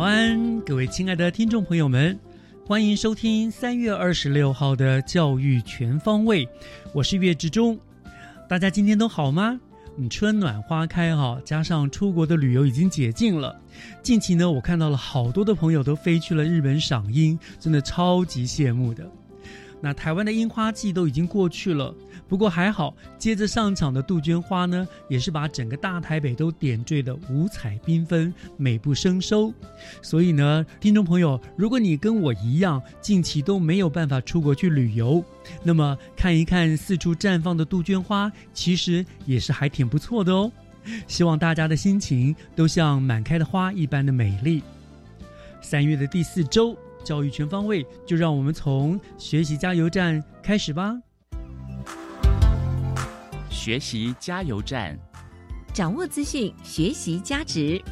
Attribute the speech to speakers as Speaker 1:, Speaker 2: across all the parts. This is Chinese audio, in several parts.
Speaker 1: 早安，各位亲爱的听众朋友们，欢迎收听三月二十六号的教育全方位，我是岳志忠。大家今天都好吗？嗯，春暖花开哈，加上出国的旅游已经解禁了。近期呢，我看到了好多的朋友都飞去了日本赏樱，真的超级羡慕的。那台湾的樱花季都已经过去了，不过还好，接着上场的杜鹃花呢，也是把整个大台北都点缀的五彩缤纷、美不胜收。所以呢，听众朋友，如果你跟我一样，近期都没有办法出国去旅游，那么看一看四处绽放的杜鹃花，其实也是还挺不错的哦。希望大家的心情都像满开的花一般的美丽。三月的第四周。教育全方位，就让我们从学习加油站开始吧。
Speaker 2: 学习加油站，
Speaker 3: 掌握资讯，学习价值。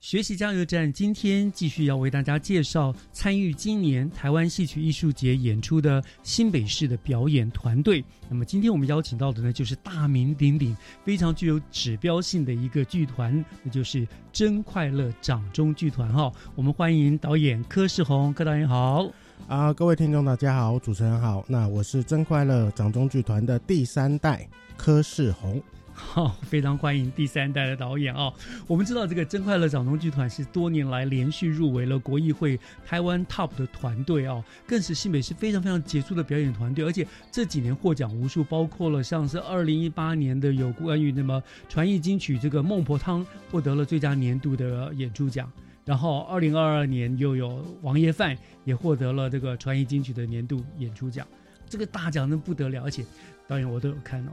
Speaker 1: 学习加油站今天继续要为大家介绍参与今年台湾戏曲艺术节演出的新北市的表演团队。那么今天我们邀请到的呢，就是大名鼎鼎、非常具有指标性的一个剧团，那就是真快乐掌中剧团哈。我们欢迎导演柯世宏，柯导演好。
Speaker 4: 啊，各位听众大家好，主持人好。那我是真快乐掌中剧团的第三代柯世宏。
Speaker 1: 好，非常欢迎第三代的导演啊！我们知道这个真快乐掌中剧团是多年来连续入围了国艺会台湾 TOP 的团队啊，更是新北市非常非常杰出的表演团队，而且这几年获奖无数，包括了像是二零一八年的有关于那么传艺金曲这个孟婆汤获得了最佳年度的演出奖，然后二零二二年又有王爷饭也获得了这个传艺金曲的年度演出奖，这个大奖真不得了，而且导演我都有看哦。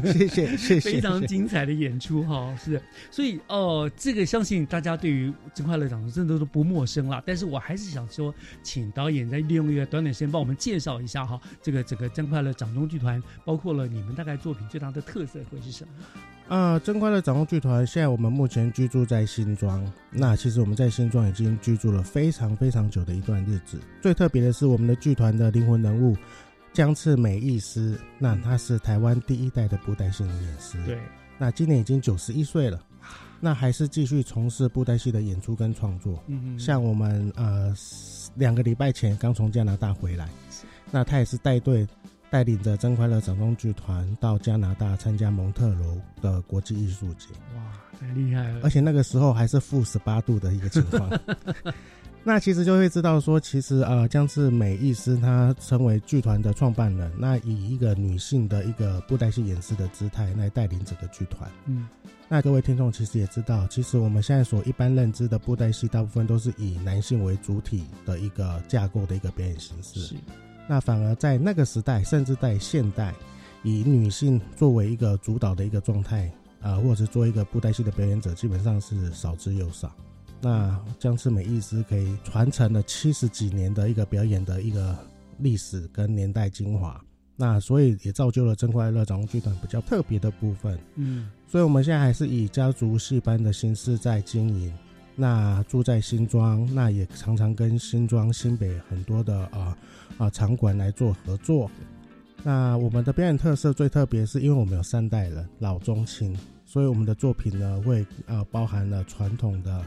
Speaker 4: 谢谢谢谢，
Speaker 1: 非常精彩的演出哈，是，所以哦，这个相信大家对于真快乐掌中真的都不陌生了。但是我还是想说，请导演再利用一个短短时间帮我们介绍一下哈，这个整个真快乐掌中剧团，包括了你们大概作品最大的特色会是什么？
Speaker 4: 啊，真快乐掌中剧团现在我们目前居住在新庄，那其实我们在新庄已经居住了非常非常久的一段日子。最特别的是我们的剧团的灵魂人物。江次美艺师，那他是台湾第一代的布袋戏的演师。
Speaker 1: 对，
Speaker 4: 那今年已经九十一岁了，那还是继续从事布袋戏的演出跟创作。
Speaker 1: 嗯嗯。
Speaker 4: 像我们呃两个礼拜前刚从加拿大回来，那他也是带队带领着真快乐掌中剧团到加拿大参加蒙特楼的国际艺术节。
Speaker 1: 哇，太厉害了！
Speaker 4: 而且那个时候还是负十八度的一个情况。那其实就会知道说，其实呃，江志美艺师她成为剧团的创办人，那以一个女性的一个布袋戏演师的姿态来带领整个剧团。
Speaker 1: 嗯，
Speaker 4: 那各位听众其实也知道，其实我们现在所一般认知的布袋戏，大部分都是以男性为主体的一个架构的一个表演形式。
Speaker 1: 是。
Speaker 4: 那反而在那个时代，甚至在现代，以女性作为一个主导的一个状态，啊，或者是做一个布袋戏的表演者，基本上是少之又少。那江次美一直可以传承了七十几年的一个表演的一个历史跟年代精华，那所以也造就了真快乐掌中剧团比较特别的部分。
Speaker 1: 嗯，
Speaker 4: 所以我们现在还是以家族戏班的形式在经营。那住在新庄，那也常常跟新庄、新北很多的啊啊场馆来做合作。那我们的表演特色最特别，是因为我们有三代人，老中青。所以我们的作品呢会呃包含了传统的、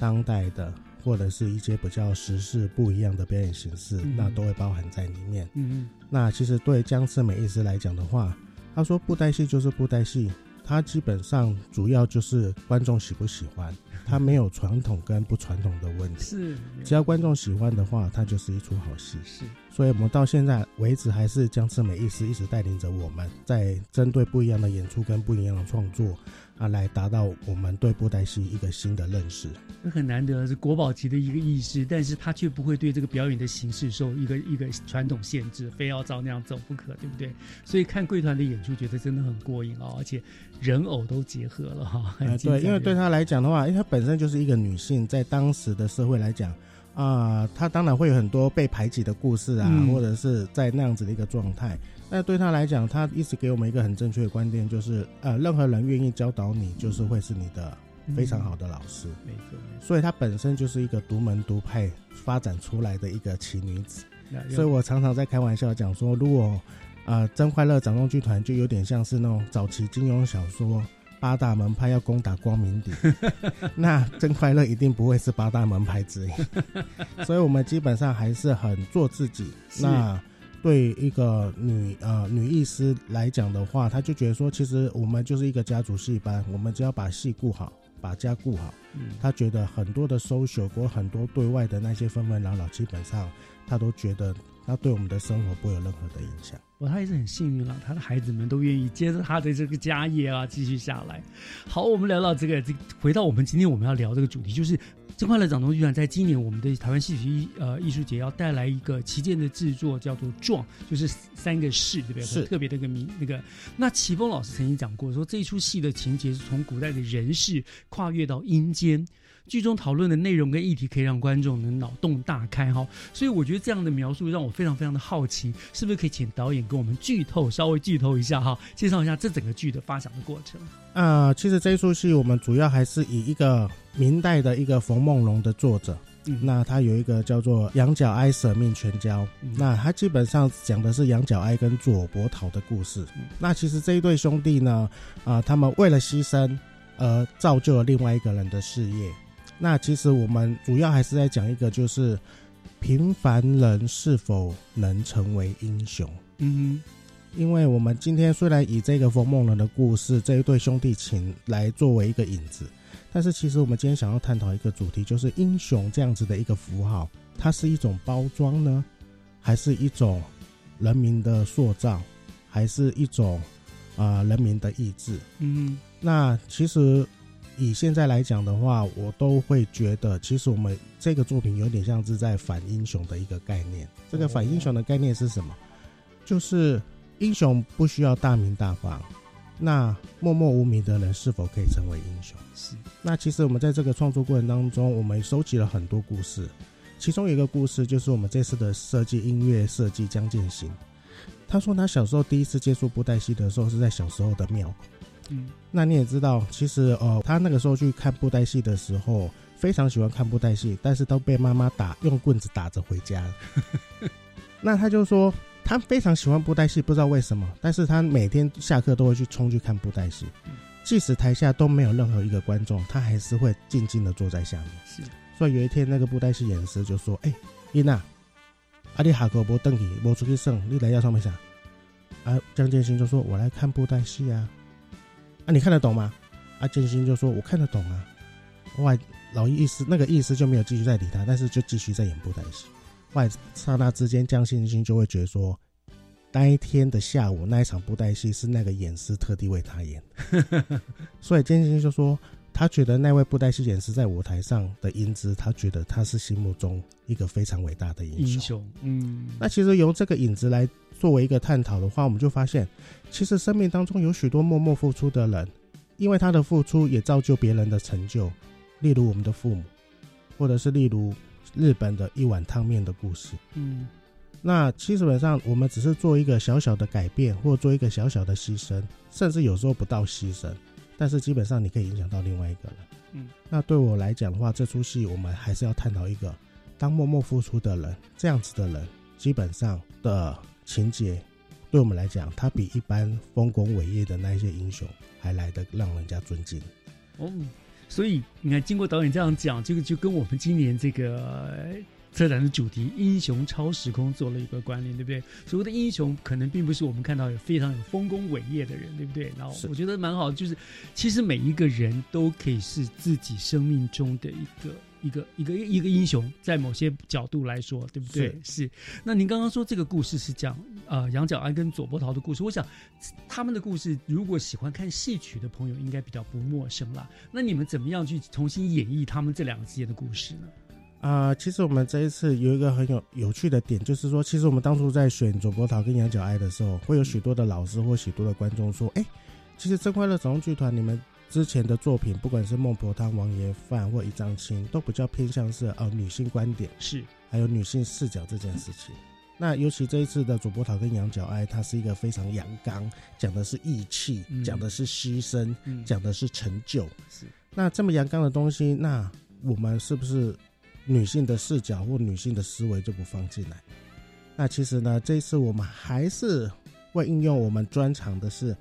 Speaker 4: 当代的，或者是一些比较时事不一样的表演形式，
Speaker 1: 嗯
Speaker 4: 那都会包含在里面。
Speaker 1: 嗯嗯
Speaker 4: 那其实对江次美医师来讲的话，他说布袋戏就是布袋戏，它基本上主要就是观众喜不喜欢，它没有传统跟不传统的问题。
Speaker 1: 是
Speaker 4: 只要观众喜欢的话，它就是一出好戏。
Speaker 1: 是
Speaker 4: 所以我们到现在为止，还是江次美医师一直带领着我们，在针对不一样的演出跟不一样的创作啊，来达到我们对布袋戏一个新的认识。
Speaker 1: 这很难得是国宝级的一个意识，但是他却不会对这个表演的形式受一个一个传统限制，非要照那样走不可，对不对？所以看贵团的演出，觉得真的很过瘾哦，而且人偶都结合了哈，
Speaker 4: 对，因为对她来讲的话，因为她本身就是一个女性，在当时的社会来讲。啊、她当然会有很多被排挤的故事啊，
Speaker 1: 嗯
Speaker 4: 或者是在那样子的一个状态。那对他来讲，他一直给我们一个很正确的观点，就是呃，任何人愿意教导你，就是会是你的非常好的老师。
Speaker 1: 嗯没错没错。
Speaker 4: 所以他本身就是一个独门独派发展出来的一个奇女子。所以我常常在开玩笑讲说，如果呃真快乐掌中剧团就有点像是那种早期金庸小说八大门派要攻打光明顶，那真快乐一定不会是八大门派之一。所以我们基本上还是很做自己。那对一个女呃女医师来讲的话，她就觉得说，其实我们就是一个家族戏班，我们只要把戏顾好，把家顾好。
Speaker 1: 嗯
Speaker 4: 他觉得很多的 social 或很多对外的那些纷纷扰扰，基本上他都觉得那对我们的生活不会有任何的影响。
Speaker 1: 我他也是很幸运了，他的孩子们都愿意接着他的这个家业啊，继续下来。好，我们聊到这个，这个回到我们今天我们要聊这个主题，就是真快乐掌中剧团在今年我们的台湾戏曲艺呃艺术节要带来一个旗舰的制作，叫做“壮”，就是三个士，对不对？
Speaker 4: 是
Speaker 1: 特别的一个名那个。那齐峰老师曾经讲过，说这一出戏的情节是从古代的人世跨越到阴间。剧中讨论的内容跟议题可以让观众能脑洞大开哈，所以我觉得这样的描述让我非常非常的好奇，是不是可以请导演跟我们剧透，稍微剧透一下哈，介绍一下这整个剧的发展的过程。
Speaker 4: 啊、其实这一出戏我们主要还是以一个明代的一个冯梦龙的作者，
Speaker 1: 嗯，
Speaker 4: 那他有一个叫做《羊角哀舍命全交》，
Speaker 1: 嗯
Speaker 4: 那他基本上讲的是羊角哀跟左伯桃的故事。
Speaker 1: 嗯
Speaker 4: 那其实这一对兄弟呢，啊、他们为了牺牲而造就了另外一个人的事业。那其实我们主要还是在讲一个，就是平凡人是否能成为英雄。
Speaker 1: 嗯
Speaker 4: 因为我们今天虽然以这个冯梦人的故事这一对兄弟情来作为一个引子，但是其实我们今天想要探讨一个主题，就是英雄这样子的一个符号，它是一种包装呢，还是一种人民的塑造，还是一种啊、呃人民的意志？
Speaker 1: 嗯
Speaker 4: 那其实以现在来讲的话，我都会觉得，其实我们这个作品有点像是在反英雄的一个概念。这个反英雄的概念是什么？就是英雄不需要大名大放，那默默无名的人是否可以成为英雄？
Speaker 1: 是
Speaker 4: 那其实我们在这个创作过程当中，我们收集了很多故事，其中有一个故事就是我们这次的设计音乐设计江建行，他说他小时候第一次接触布袋戏的时候是在小时候的庙口。
Speaker 1: 嗯
Speaker 4: 那你也知道，其实呃，他那个时候去看布袋戏的时候，非常喜欢看布袋戏，但是都被妈妈打用棍子打着回家。那他就说，他非常喜欢布袋戏，不知道为什么，但是他每天下课都会去冲去看布袋戏，即使台下都没有任何一个观众，他还是会静静的坐在下面。
Speaker 1: 是
Speaker 4: 所以有一天，那个布袋戏演师就说：“哎、伊娜，阿你下课无登去，无出去耍，你来要上面啥？”啊，江建新就说：“我来看布袋戏啊。”啊，你看得懂吗？啊，建新就说：“我看得懂啊。”外，老意思那个意思就没有继续再理他，但是就继续在演布袋戏。后来刹那之间，江建新就会觉得说，那一天的下午那一场布袋戏是那个演师特地为他演的，所以江建新就说。他觉得那位布袋戏演师在舞台上的英姿，他觉得他是心目中一个非常伟大的英雄。
Speaker 1: 英雄，嗯，
Speaker 4: 那其实由这个影子来作为一个探讨的话，我们就发现，其实生命当中有许多默默付出的人，因为他的付出也造就别人的成就，例如我们的父母，或者是例如日本的一碗汤面的故事。
Speaker 1: 嗯
Speaker 4: 那基本上我们只是做一个小小的改变，或做一个小小的牺牲，甚至有时候不到牺牲，但是基本上你可以影响到另外一个人。
Speaker 1: 嗯，
Speaker 4: 那对我来讲的话，这出戏我们还是要探讨一个，当默默付出的人，这样子的人，基本上的情节对我们来讲，他比一般丰功伟业的那一些英雄还来得让人家尊敬。
Speaker 1: 哦，所以你看，经过导演这样讲，这个就跟我们今年这个策展的主题“英雄超时空”做了一个关联，对不对？所谓的英雄，可能并不是我们看到有非常有丰功伟业的人，对不对？然后我觉得蛮好，就是其实每一个人都可以是自己生命中的一个。一个一个一个英雄，在某些角度来说，对不对？是。那您刚刚说这个故事是讲呃杨角安跟左伯桃的故事，我想他们的故事，如果喜欢看戏曲的朋友，应该比较不陌生啦。那你们怎么样去重新演绎他们这两个之间的故事呢？
Speaker 4: 啊、其实我们这一次有一个很有有趣的点，就是说，其实我们当初在选左伯桃跟杨角哀的时候，会有许多的老师或许多的观众说，哎，其实真快乐总剧团你们之前的作品，不管是孟婆汤、王爷饭或一张青，都比较偏向是呃女性观点，
Speaker 1: 是
Speaker 4: 还有女性视角这件事情。那尤其这一次的主播桃跟羊角哀，它是一个非常阳刚，讲的是义气，
Speaker 1: 嗯
Speaker 4: 讲的是牺牲，
Speaker 1: 嗯
Speaker 4: 讲的是成就。
Speaker 1: 是
Speaker 4: 那这么阳刚的东西，那我们是不是女性的视角或女性的思维就不放进来？那其实呢，这一次我们还是会应用我们专长的是，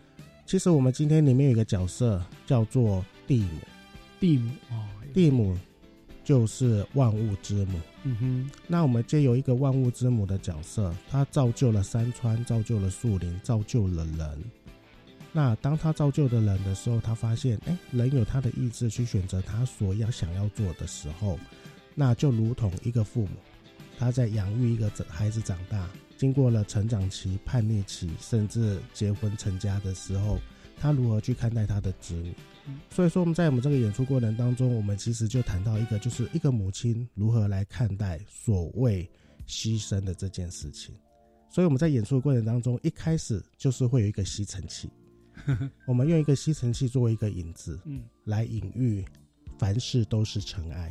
Speaker 4: 其实我们今天里面有一个角色叫做蒂姆，
Speaker 1: 蒂姆哦，
Speaker 4: 蒂姆就是万物之母。
Speaker 1: 嗯哼，
Speaker 4: 那我们借由一个万物之母的角色，它造就了山川，造就了树林，造就了人。那当他造就的人的时候，他发现，哎，人有他的意志去选择他所要想要做的时候，那就如同一个父母，他在养育一个孩子长大，经过了成长期、叛逆期，甚至结婚成家的时候，他如何去看待他的子女？所以说，我们在我们这个演出过程当中，我们其实就谈到一个，就是一个母亲如何来看待所谓牺牲的这件事情。所以我们在演出的过程当中，一开始就是会有一个吸尘器，我们用一个吸尘器作为一个引子，
Speaker 1: 嗯，
Speaker 4: 来隐喻凡事都是尘埃。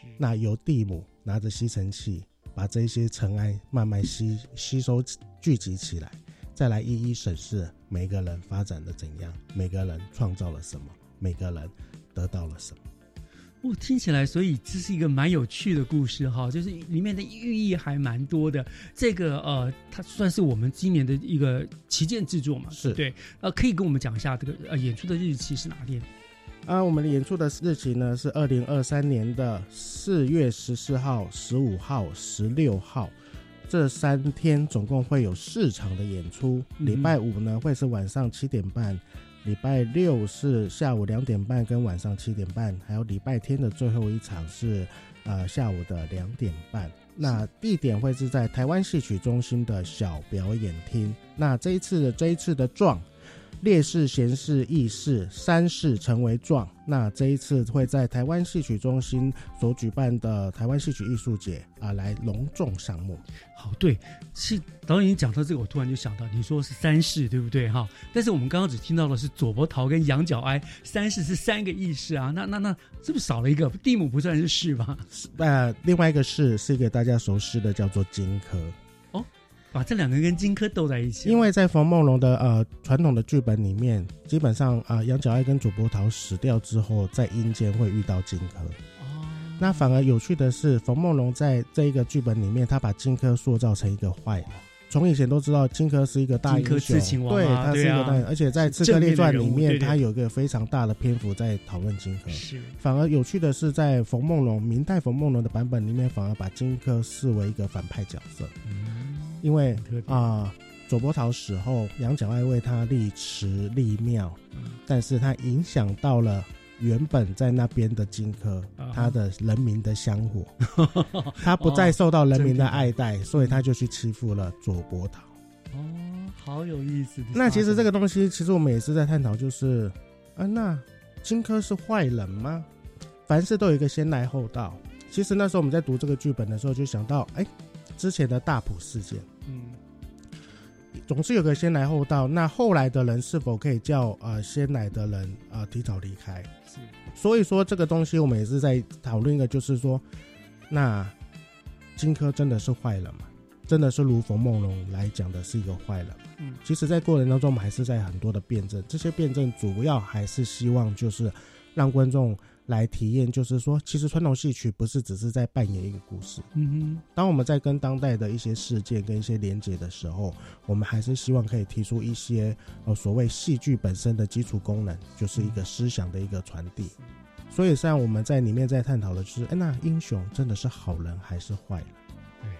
Speaker 1: 是
Speaker 4: 那由蒂姆拿着吸尘器，把这些尘埃慢慢吸吸收聚集起来，再来一一审视每个人发展的怎样，每个人创造了什么，每个人得到了什么。
Speaker 1: 哦，听起来，所以这是一个蛮有趣的故事哈，就是里面的寓意还蛮多的。这个呃，它算是我们今年的一个旗舰制作嘛，
Speaker 4: 是
Speaker 1: 对。呃，可以跟我们讲一下这个呃演出的日期是哪天？
Speaker 4: 啊，我们的演出的日期呢是二零二三年的四月十四号、十五号、十六号，这三天总共会有四场的演出。
Speaker 1: 嗯
Speaker 4: 礼拜五呢会是晚上七点半，礼拜六是下午两点半跟晚上七点半，还有礼拜天的最后一场是呃下午的两点半。那地点会是在台湾戏曲中心的小表演厅。那这一次的这一次的壮。烈士、贤士、义士三士成为状。那这一次会在台湾戏曲中心所举办的台湾戏曲艺术节啊，来隆重上幕。
Speaker 1: 好，对，是导演讲到这个，我突然就想到，你说是三世，对不对哈？但是我们刚刚只听到的是左伯桃跟羊角哀，三世是三个义士啊，那那那是不是少了一个？蒂姆不算是士吧？
Speaker 4: 呃，另外一个士是一个大家熟悉的，叫做荆轲。
Speaker 1: 把这两个跟荆轲斗在一起，
Speaker 4: 因为在冯梦龙的呃传统的剧本里面，基本上啊、呃杨角哀跟主播桃死掉之后，在阴间会遇到荆轲。
Speaker 1: 哦，
Speaker 4: 那反而有趣的是，冯梦龙在这一个剧本里面，他把荆轲塑造成一个坏人。从以前都知道荆轲是一个大英雄，对，
Speaker 1: 啊
Speaker 4: 他是一个大英，而且在《刺客列传》里面，他有一个非常大的篇幅在讨论荆轲。
Speaker 1: 是。
Speaker 4: 反而有趣的是，在冯梦龙明代冯梦龙的版本里面，反而把荆轲视为一个反派角色，因为啊、左伯桃死后，杨角哀为他立祠立庙，但是他影响到了原本在那边的荆轲
Speaker 1: 啊，
Speaker 4: 他的人民的香火，他不再受到人民的爱戴，所以他就去欺负了左伯桃。
Speaker 1: 哦，好有意思。
Speaker 4: 那其实这个东西，其实我们也是在探讨，就是啊，那荆轲是坏人吗？凡事都有一个先来后到。其实那时候我们在读这个剧本的时候，就想到，哎，之前的大埔事件，
Speaker 1: 嗯，
Speaker 4: 总是有个先来后到。那后来的人是否可以叫呃先来的人呃提早离开？
Speaker 1: 是
Speaker 4: 所以说这个东西我们也是在讨论一个，就是说，那荆轲真的是坏人吗？真的是如冯梦龙来讲的是一个坏人？
Speaker 1: 嗯
Speaker 4: 其实，在过程当中，我们还是在很多的辩证，这些辩证主要还是希望就是让观众来体验，就是说，其实传统戏曲不是只是在扮演一个故事。
Speaker 1: 嗯哼
Speaker 4: 当我们在跟当代的一些事件跟一些连接的时候，我们还是希望可以提出一些呃所谓戏剧本身的基础功能，就是一个思想的一个传递。所以，像我们在里面在探讨的就是，哎，那英雄真的是好人还是坏人？
Speaker 1: 对，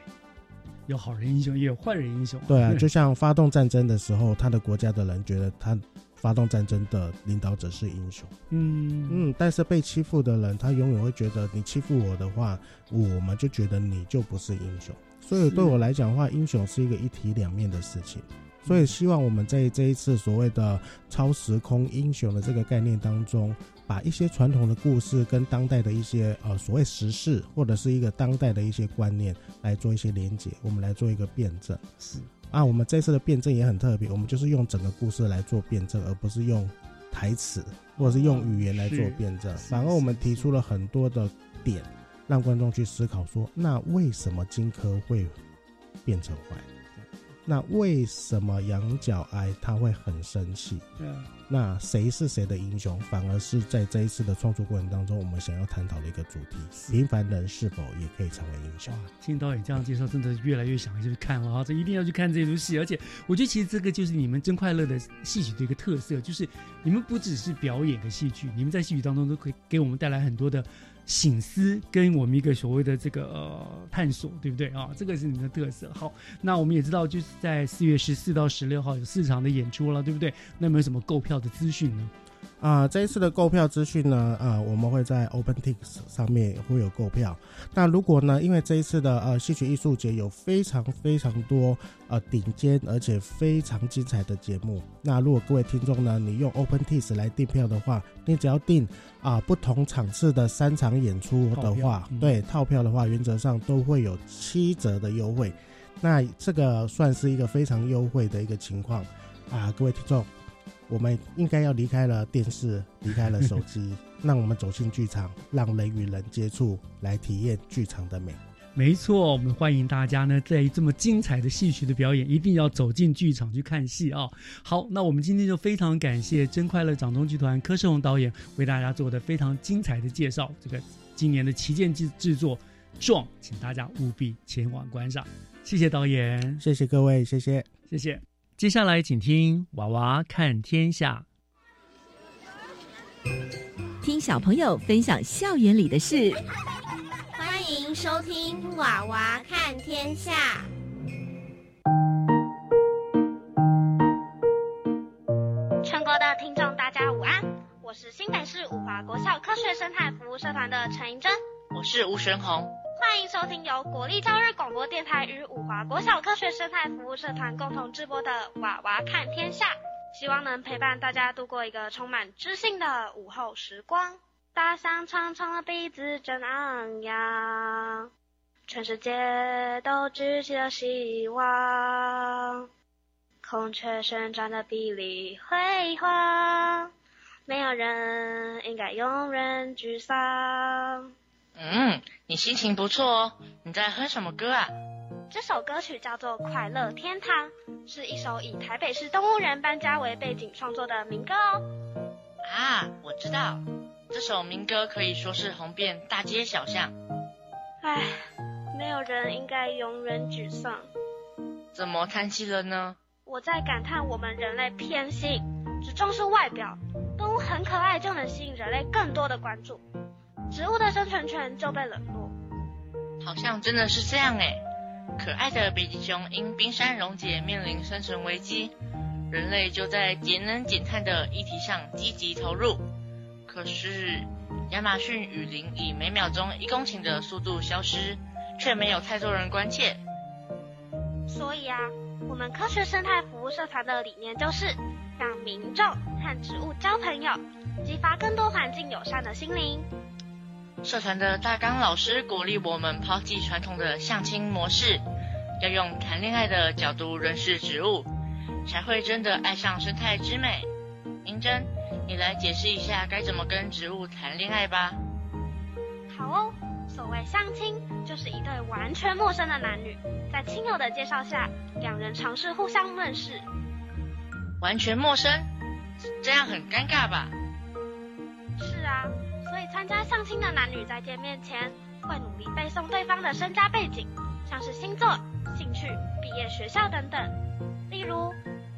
Speaker 1: 有好人英雄，也有坏人英雄。
Speaker 4: 对啊，就像发动战争的时候，他的国家的人觉得他发动战争的领导者是英雄。
Speaker 1: 嗯
Speaker 4: 嗯，但是被欺负的人，他永远会觉得你欺负我的话，我们就觉得你就不是英雄。所以对我来讲的话，英雄是一个一体两面的事情。所以希望我们在这一次所谓的超时空英雄的这个概念当中，把一些传统的故事跟当代的一些呃所谓时事或者是一个当代的一些观念来做一些连接，我们来做一个辩证。
Speaker 1: 是
Speaker 4: 啊，我们这次的辩证也很特别，我们就是用整个故事来做辩证，而不是用台词或者是用语言来做辩证。反而我们提出了很多的点，让观众去思考说，那为什么荆轲会变成坏？那为什么羊角哀他会很生气？
Speaker 1: 对啊，
Speaker 4: 那谁是谁的英雄？反而是在这一次的创作过程当中，我们想要探讨的一个主题：平凡人是否也可以成为英雄
Speaker 1: 哇？，听导演这样介绍，真的越来越想去看了啊！这一定要去看这出戏，而且我觉得其实这个就是你们真快乐的戏曲的一个特色，就是你们不只是表演的戏曲，你们在戏曲当中都可以给我们带来很多的醒思，跟我们一个所谓的这个呃探索，对不对啊？这个是你的特色。好，那我们也知道，就是在四月十四到十六号有四场的演出了，对不对？那有没有什么购票的资讯呢？
Speaker 4: 啊、这一次的购票资讯呢，啊、我们会在 OpenTix 上面会有购票。那如果呢，因为这一次的呃戏曲艺术节有非常非常多呃顶尖而且非常精彩的节目，那如果各位听众呢，你用 OpenTix 来订票的话，你只要订啊、不同场次的三场演出的话，
Speaker 1: 嗯
Speaker 4: 对套票的话，原则上都会有七折的优惠。那这个算是一个非常优惠的一个情况啊，各位听众。我们应该要离开了电视，离开了手机，让我们走进剧场，让人与人接触，来体验剧场的美。
Speaker 1: 没错，我们欢迎大家呢，在这么精彩的戏曲的表演，一定要走进剧场去看戏啊！好，那我们今天就非常感谢真快乐掌中剧团柯世宏导演为大家做的非常精彩的介绍。这个今年的旗舰制制作《壮》，请大家务必前往观赏。谢谢导演，
Speaker 4: 谢谢各位，谢谢。
Speaker 1: 谢谢。接下来请听《娃娃看天下》。
Speaker 3: 听小朋友分享校园里的事。
Speaker 5: 欢迎收听《娃娃看天下》。全国的听众，大家午安！我是新北市五华国校科学生态服务社团的陈莹珍，
Speaker 6: 我是吴玄宏，
Speaker 5: 欢迎收听由国立教育广播电台与五华国小科学生态服务社团共同制播的《娃娃看天下》，希望能陪伴大家度过一个充满知性的午后时光。大象长长的鼻子真昂扬，全世界都举起了希望。孔雀旋转的碧丽辉煌，没有人应该永远沮丧。
Speaker 6: 嗯，你心情不错哦。你在哼什么歌啊？
Speaker 5: 这首歌曲叫做《快乐天堂》，是一首以台北市动物园搬家为背景创作的民歌哦。
Speaker 6: 啊，我知道，这首民歌可以说是红遍大街小巷。
Speaker 5: 唉，没有人应该永远沮丧。
Speaker 6: 怎么叹气了呢？
Speaker 5: 我在感叹我们人类偏心，只重视外表，动物很可爱就能吸引人类更多的关注，植物的生存权就被冷落。
Speaker 6: 好像真的是这样诶。可爱的北极熊因冰山溶解面临生存危机，人类就在节能减碳的议题上积极投入。可是亚马逊雨林以每秒钟一公顷的速度消失，却没有太多人关切。
Speaker 5: 所以啊，我们科学生态服务社团的理念就是让民众和植物交朋友，激发更多环境友善的心灵。
Speaker 6: 社团的大纲老师鼓励我们抛弃传统的相亲模式，要用谈恋爱的角度认识植物，才会真的爱上生态之美。银珍，你来解释一下该怎么跟植物谈恋爱吧。
Speaker 5: 好哦，所谓相亲，就是一对完全陌生的男女，在亲友的介绍下，两人尝试互相认识。
Speaker 6: 完全陌生，这样很尴尬吧？
Speaker 5: 是啊，参加相亲的男女在见面前，会努力背诵对方的身家背景，像是星座、兴趣、毕业学校等等。例如，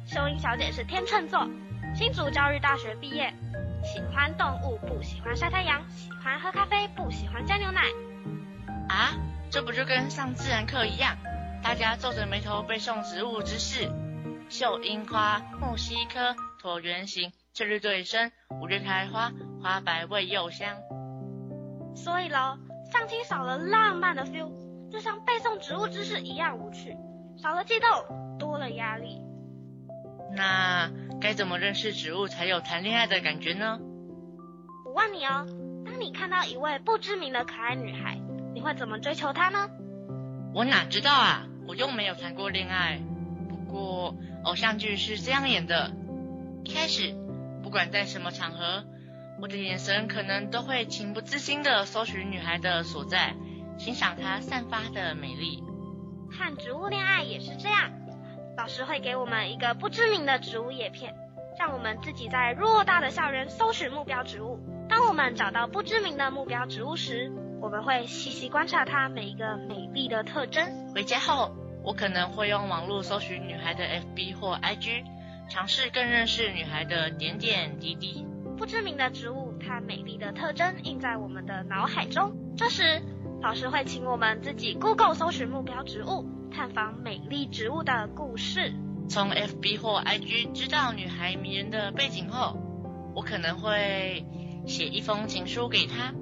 Speaker 5: 秀英小姐是天秤座，新竹教育大学毕业，喜欢动物，不喜欢晒太阳，喜欢喝咖啡，不喜欢加牛奶。
Speaker 6: 啊，这不就跟上自然课一样，大家皱着眉头背诵植物知识。秀英花，木犀科，椭圆形，翠绿对生，五月开花，花白味又香。
Speaker 5: 所以喽，相亲少了浪漫的 feel，就像背诵植物知识一样无趣，少了激动，多了压力。
Speaker 6: 那该怎么认识植物才有谈恋爱的感觉呢？
Speaker 5: 我问你哦，当你看到一位不知名的可爱女孩，你会怎么追求她呢？
Speaker 6: 我哪知道啊，我又没有谈过恋爱。不过。偶像剧是这样演的：一开始，不管在什么场合，我的眼神可能都会情不自禁地搜寻女孩的所在，欣赏她散发的美丽。
Speaker 5: 看植物恋爱也是这样，老师会给我们一个不知名的植物叶片，让我们自己在偌大的校园搜寻目标植物。当我们找到不知名的目标植物时，我们会细细观察它每一个美丽的特征。
Speaker 6: 回家后。我可能会用网络搜寻女孩的 FB 或 IG，尝试更认识女孩的点点滴滴。
Speaker 5: 不知名的植物，它美丽的特征印在我们的脑海中。这时，老师会请我们自己 Google 搜寻目标植物，探访美丽植物的故事。
Speaker 6: 从 FB 或 IG 知道女孩迷人的背景后，我可能会写一封情书给她。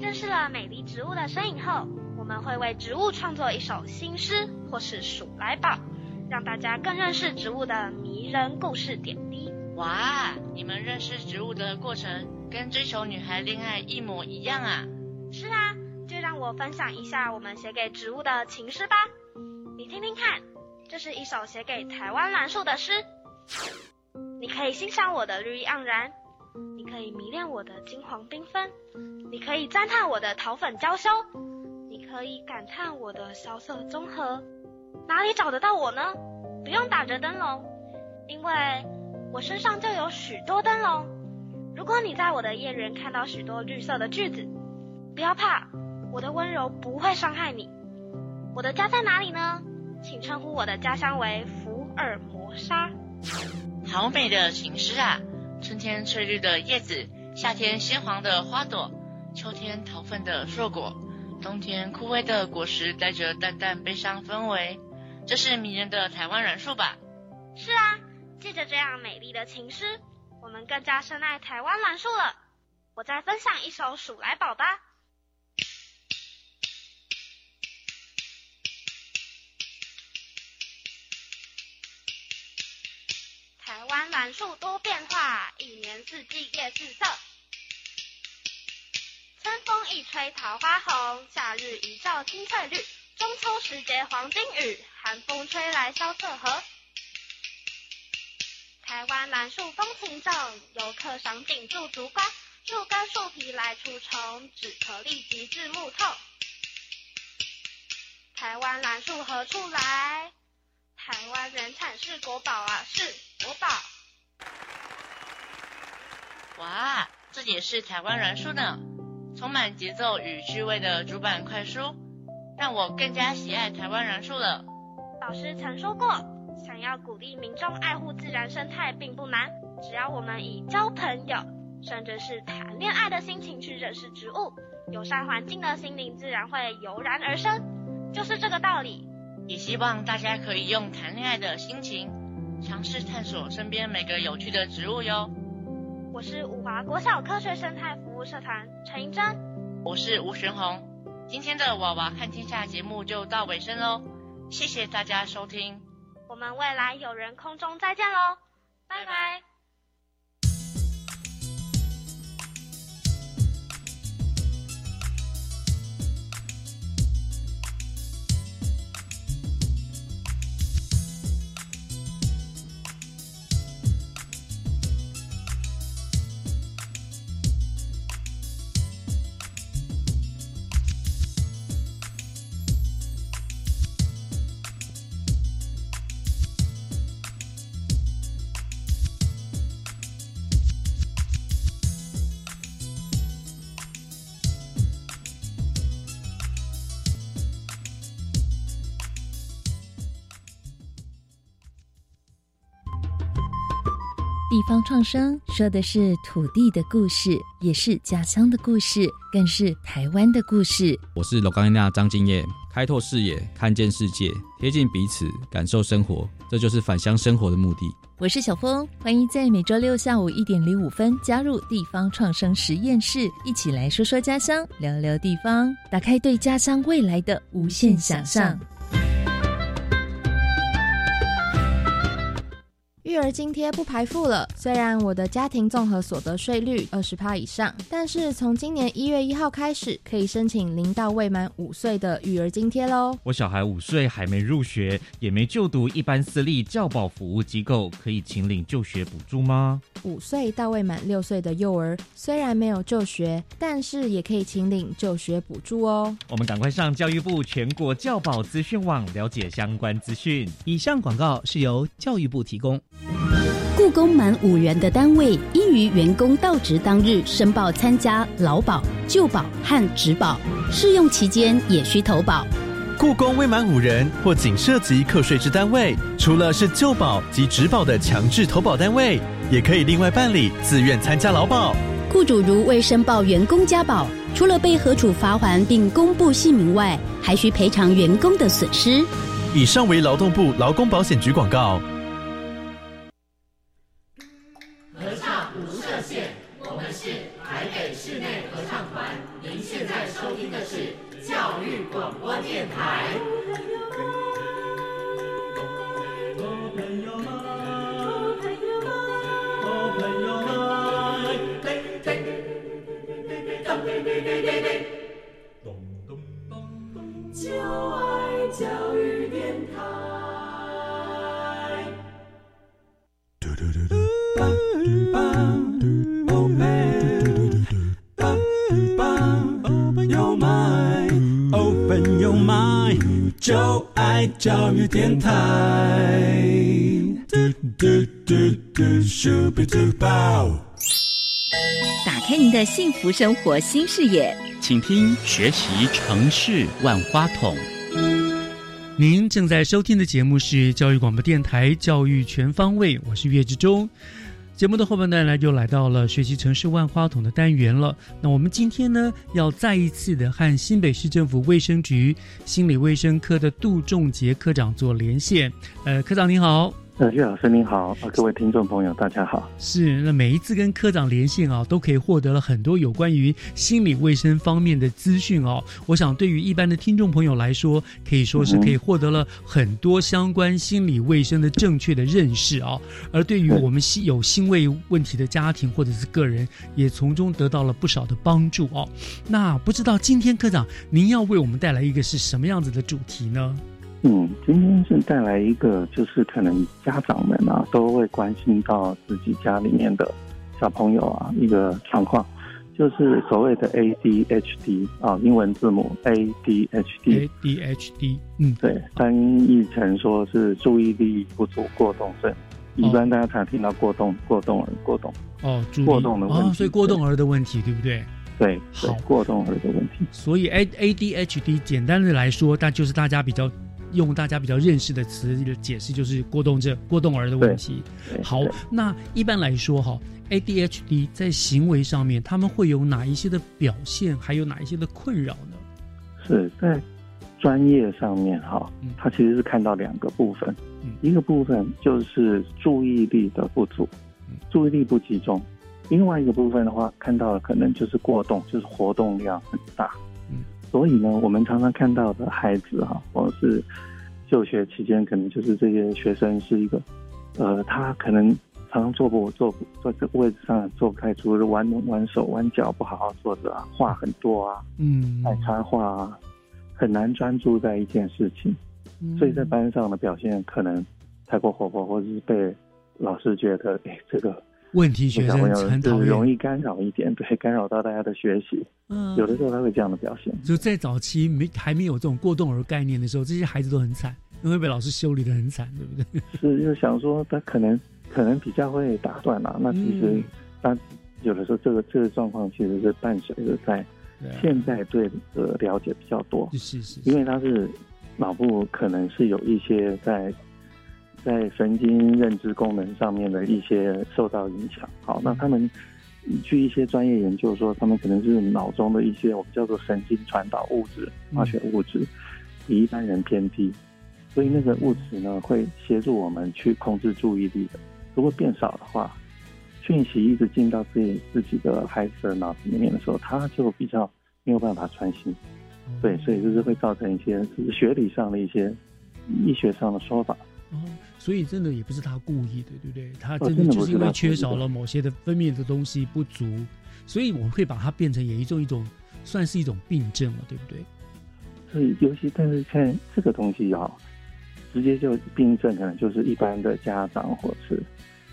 Speaker 5: 认识了美丽植物的身影后。我们会为植物创作一首新诗，或是数来宝，让大家更认识植物的迷人故事点滴。
Speaker 6: 哇，你们认识植物的过程跟追求女孩恋爱一模一样啊！
Speaker 5: 是啊，就让我分享一下我们写给植物的情诗吧。你听听看，这是一首写给台湾栾树的诗。你可以欣赏我的绿意盎然，你可以迷恋我的金黄缤纷，你可以赞叹我的桃粉娇羞。你可以感叹我的萧瑟综合，哪里找得到我呢？不用打着灯笼，因为我身上就有许多灯笼。如果你在我的叶园看到许多绿色的句子，不要怕，我的温柔不会伤害你。我的家在哪里呢？请称呼我的家乡为福尔摩沙。
Speaker 6: 好美的情诗啊！春天翠绿的叶子，夏天鲜黄的花朵，秋天桃粉的硕果。冬天枯萎的果实带着淡淡悲伤氛围，这是迷人的台湾栾树吧？
Speaker 5: 是啊，借着这样美丽的情诗，我们更加深爱台湾栾树了。我再分享一首《数来宝》吧。台湾栾树多变化，一年四季叶四色。春风一吹桃花红，夏日一照青翠绿，中秋时节黄金雨，寒风吹来萧瑟和。台湾栾树风情正，游客赏景驻足观，树根树皮来除虫，止咳立即治木痛。台湾栾树何处来？台湾原产是国宝啊，是国宝。
Speaker 6: 哇，这也是台湾栾树呢。充满节奏与趣味的主板快书，让我更加喜爱台湾栾树了。
Speaker 5: 老师曾说过，想要鼓励民众爱护自然生态并不难，只要我们以交朋友，甚至是谈恋爱的心情去认识植物，友善环境的心灵自然会油然而生，就是这个道理。
Speaker 6: 也希望大家可以用谈恋爱的心情，尝试探索身边每个有趣的植物哟。
Speaker 5: 我是五华国小科学生态服务社团陈英珍，
Speaker 6: 我是吴玄宏。今天的娃娃看天下节目就到尾声喽，谢谢大家收听，
Speaker 5: 我们未来有人空中再见喽，拜拜。
Speaker 7: 方创生说的是土地的故事，也是家乡的故事，更是台湾的故事。
Speaker 8: 我是罗冈娜张敬业，开拓视野，看见世界，贴近彼此，感受生活，这就是返乡生活的目的。
Speaker 7: 我是小峰，欢迎在每周六下午一点零五分加入地方创生实验室，一起来说说家乡，聊聊地方，打开对家乡未来的无限想象。
Speaker 9: 育儿津贴不排付了。虽然我的家庭综合所得税率二十趴以上，但是从今年一月一号开始，可以申请零到未满五岁的育儿津贴喽。
Speaker 10: 我小孩五岁还没入学，也没就读一般私立教保服务机构，可以请领就学补助吗？
Speaker 9: 五岁到未满六岁的幼儿虽然没有就学，但是也可以请领就学补助哦。
Speaker 10: 我们赶快上教育部全国教保资讯网了解相关资讯。
Speaker 11: 以上广告是由教育部提供。
Speaker 12: 雇工满五人的单位，应于员工到职当日申报参加劳保、旧保和职保，试用期间也需投保。
Speaker 13: 雇工未满五人或仅涉及课税之单位，除了是旧保及职保的强制投保单位，也可以另外办理自愿参加劳保。
Speaker 12: 雇主如未申报员工加保，除了被核处罚还并公布姓名外，还需赔偿员工的损失。
Speaker 13: 以上为劳动部劳工保险局广告。
Speaker 14: 教育电台。
Speaker 15: 打开您的幸福生活新视野，
Speaker 2: 请听学习城市万花筒。
Speaker 1: 您正在收听的节目是教育广播电台教育全方位，我是岳志忠。节目的后半段呢就来到了学习城市万花筒的单元了。那我们今天呢，要再一次的和新北市政府卫生局心理卫生科的杜仲杰科长做连线。呃，科长您好。
Speaker 16: 呃，岳老师您好，啊各位听众朋友大家好。
Speaker 1: 是，那每一次跟科长连线啊，都可以获得了很多有关于心理卫生方面的资讯哦。我想对于一般的听众朋友来说，可以说是可以获得了很多相关心理卫生的正确的认识啊。而对于我们心有心胃问题的家庭或者是个人，也从中得到了不少的帮助哦。那不知道今天科长您要为我们带来一个是什么样子的主题呢？
Speaker 16: 嗯，今天是带来一个，就是可能家长们啊都会关心到自己家里面的小朋友啊一个状况，就是所谓的 ADHD 啊，英文字母 ADHD。
Speaker 1: ADHD，嗯，
Speaker 16: 对，翻译成说是注意力不足过动症。一般大家常听到过动、过动儿、过动
Speaker 1: 哦，
Speaker 16: 过动的问题，
Speaker 1: 所以过动儿的问题，对不对？
Speaker 16: 对，好，过动儿的问题。
Speaker 1: 所以 A ADHD 简单的来说，但就是大家比较。用大家比较认识的词解释，就是过动症、过动儿的问题。好，那一般来说哈，ADHD 在行为上面，他们会有哪一些的表现，还有哪一些的困扰呢？
Speaker 16: 是在专业上面哈，他其实是看到两个部分，一个部分就是注意力的不足，注意力不集中；另外一个部分的话，看到的可能就是过动，就是活动量很大。所以呢，我们常常看到的孩子哈，或者是就学期间，可能就是这些学生是一个，呃，他可能常常坐不坐不坐这个位置上坐不太住，玩玩手玩脚，不好好坐着啊，话很多啊，
Speaker 1: 嗯，
Speaker 16: 爱插话啊，很难专注在一件事情，所以在班上的表现可能太过活泼，或者是被老师觉得，哎，这个。
Speaker 1: 问题学生很
Speaker 16: 就是容易干扰一点，对，干扰到大家的学习。嗯，有的时候他会这样的表现。
Speaker 1: 就在早期没还没有这种过动儿概念的时候，这些孩子都很惨，因为被老师修理的很惨，对不对？
Speaker 16: 是，就想说他可能可能比较会打断嘛。那其实他有的时候这个这个状况其实是伴随着在现在对的了解比较多，
Speaker 1: 是是，
Speaker 16: 因为他是脑部可能是有一些在在神经认知功能上面的一些受到影响。好，那他们据一些专业研究说，他们可能是脑中的一些我们叫做神经传导物质、化学物质比一般人偏低，所以那个物质呢会协助我们去控制注意力的。如果变少的话，讯息一直进到自己自己的孩子的脑子里面的时候，他就比较没有办法专心。对，所以就是会造成一些就是学理上的一些医学上的说法。
Speaker 1: 哦，所以真的也不是他故意的，对不对？他真的就是因为缺少了某些的分泌的东西不足，所以我们会把它变成也一种一种算是一种病症了，对不对？
Speaker 16: 所以尤其但是看这个东西啊，直接就病症可能就是一般的家长或是。